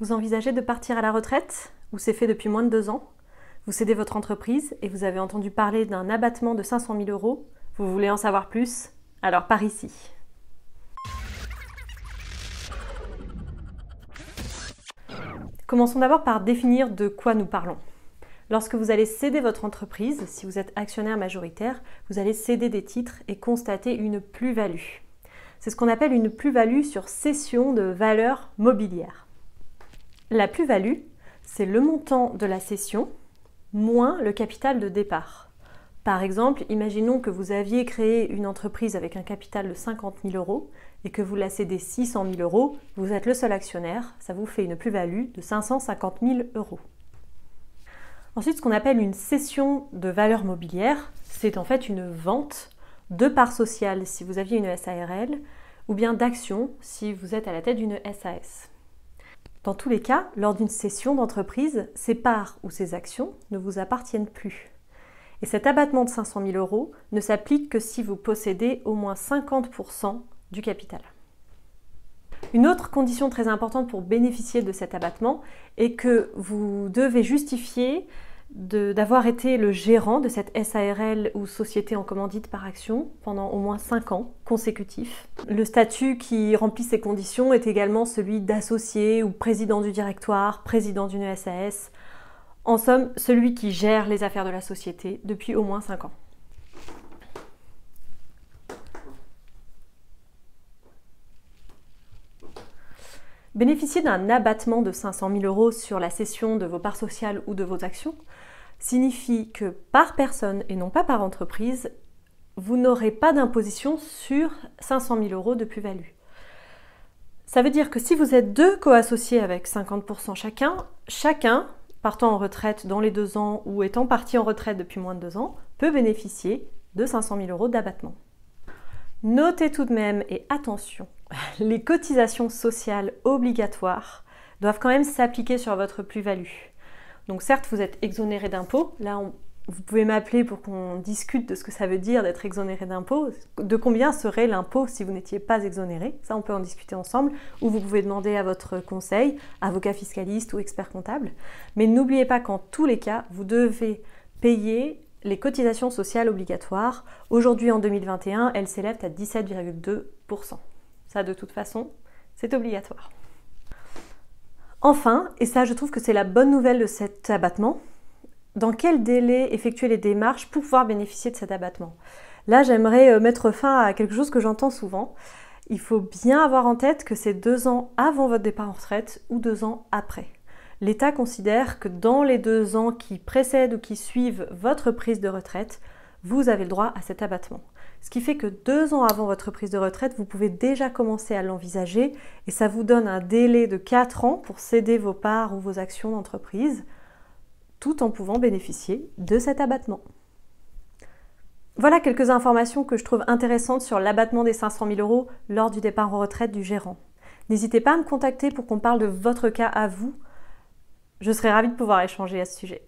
Vous envisagez de partir à la retraite ou c'est fait depuis moins de deux ans Vous cédez votre entreprise et vous avez entendu parler d'un abattement de 500 000 euros Vous voulez en savoir plus? Alors par ici. Commençons d'abord par définir de quoi nous parlons. Lorsque vous allez céder votre entreprise, si vous êtes actionnaire majoritaire, vous allez céder des titres et constater une plus-value. C'est ce qu'on appelle une plus-value sur cession de valeur mobilière. La plus-value, c'est le montant de la cession moins le capital de départ. Par exemple, imaginons que vous aviez créé une entreprise avec un capital de 50 000 euros et que vous la cédez 600 000 euros, vous êtes le seul actionnaire, ça vous fait une plus-value de 550 000 euros. Ensuite, ce qu'on appelle une cession de valeur mobilière, c'est en fait une vente de parts sociales si vous aviez une SARL ou bien d'actions si vous êtes à la tête d'une SAS. Dans tous les cas, lors d'une cession d'entreprise, ces parts ou ces actions ne vous appartiennent plus. Et cet abattement de 500 000 euros ne s'applique que si vous possédez au moins 50% du capital. Une autre condition très importante pour bénéficier de cet abattement est que vous devez justifier d'avoir été le gérant de cette SARL ou société en commandite par action pendant au moins 5 ans consécutifs. Le statut qui remplit ces conditions est également celui d'associé ou président du directoire, président d'une SAS, en somme celui qui gère les affaires de la société depuis au moins 5 ans. Bénéficier d'un abattement de 500 000 euros sur la cession de vos parts sociales ou de vos actions signifie que par personne et non pas par entreprise, vous n'aurez pas d'imposition sur 500 000 euros de plus-value. Ça veut dire que si vous êtes deux co-associés avec 50% chacun, chacun, partant en retraite dans les deux ans ou étant parti en retraite depuis moins de deux ans, peut bénéficier de 500 000 euros d'abattement. Notez tout de même, et attention, les cotisations sociales obligatoires doivent quand même s'appliquer sur votre plus-value. Donc certes, vous êtes exonéré d'impôts. Là, vous pouvez m'appeler pour qu'on discute de ce que ça veut dire d'être exonéré d'impôts. De combien serait l'impôt si vous n'étiez pas exonéré? Ça, on peut en discuter ensemble. Ou vous pouvez demander à votre conseil, avocat fiscaliste ou expert comptable. Mais n'oubliez pas qu'en tous les cas, vous devez payer les cotisations sociales obligatoires. Aujourd'hui, en 2021, elles s'élèvent à 17,2%. Ça, de toute façon, c'est obligatoire. Enfin, et ça je trouve que c'est la bonne nouvelle de cet abattement, dans quel délai effectuer les démarches pour pouvoir bénéficier de cet abattement? Là, j'aimerais euh, mettre fin à quelque chose que j'entends souvent. Il faut bien avoir en tête que c'est deux ans avant votre départ en retraite ou deux ans après l'État considère que dans les deux ans qui précèdent ou qui suivent votre prise de retraite, vous avez le droit à cet abattement. Ce qui fait que deux ans avant votre prise de retraite, vous pouvez déjà commencer à l'envisager et ça vous donne un délai de quatre ans pour céder vos parts ou vos actions d'entreprise tout en pouvant bénéficier de cet abattement. Voilà quelques informations que je trouve intéressantes sur l'abattement des 500 000 euros lors du départ en retraite du gérant. N'hésitez pas à me contacter pour qu'on parle de votre cas à vous je serais ravie de pouvoir échanger à ce sujet.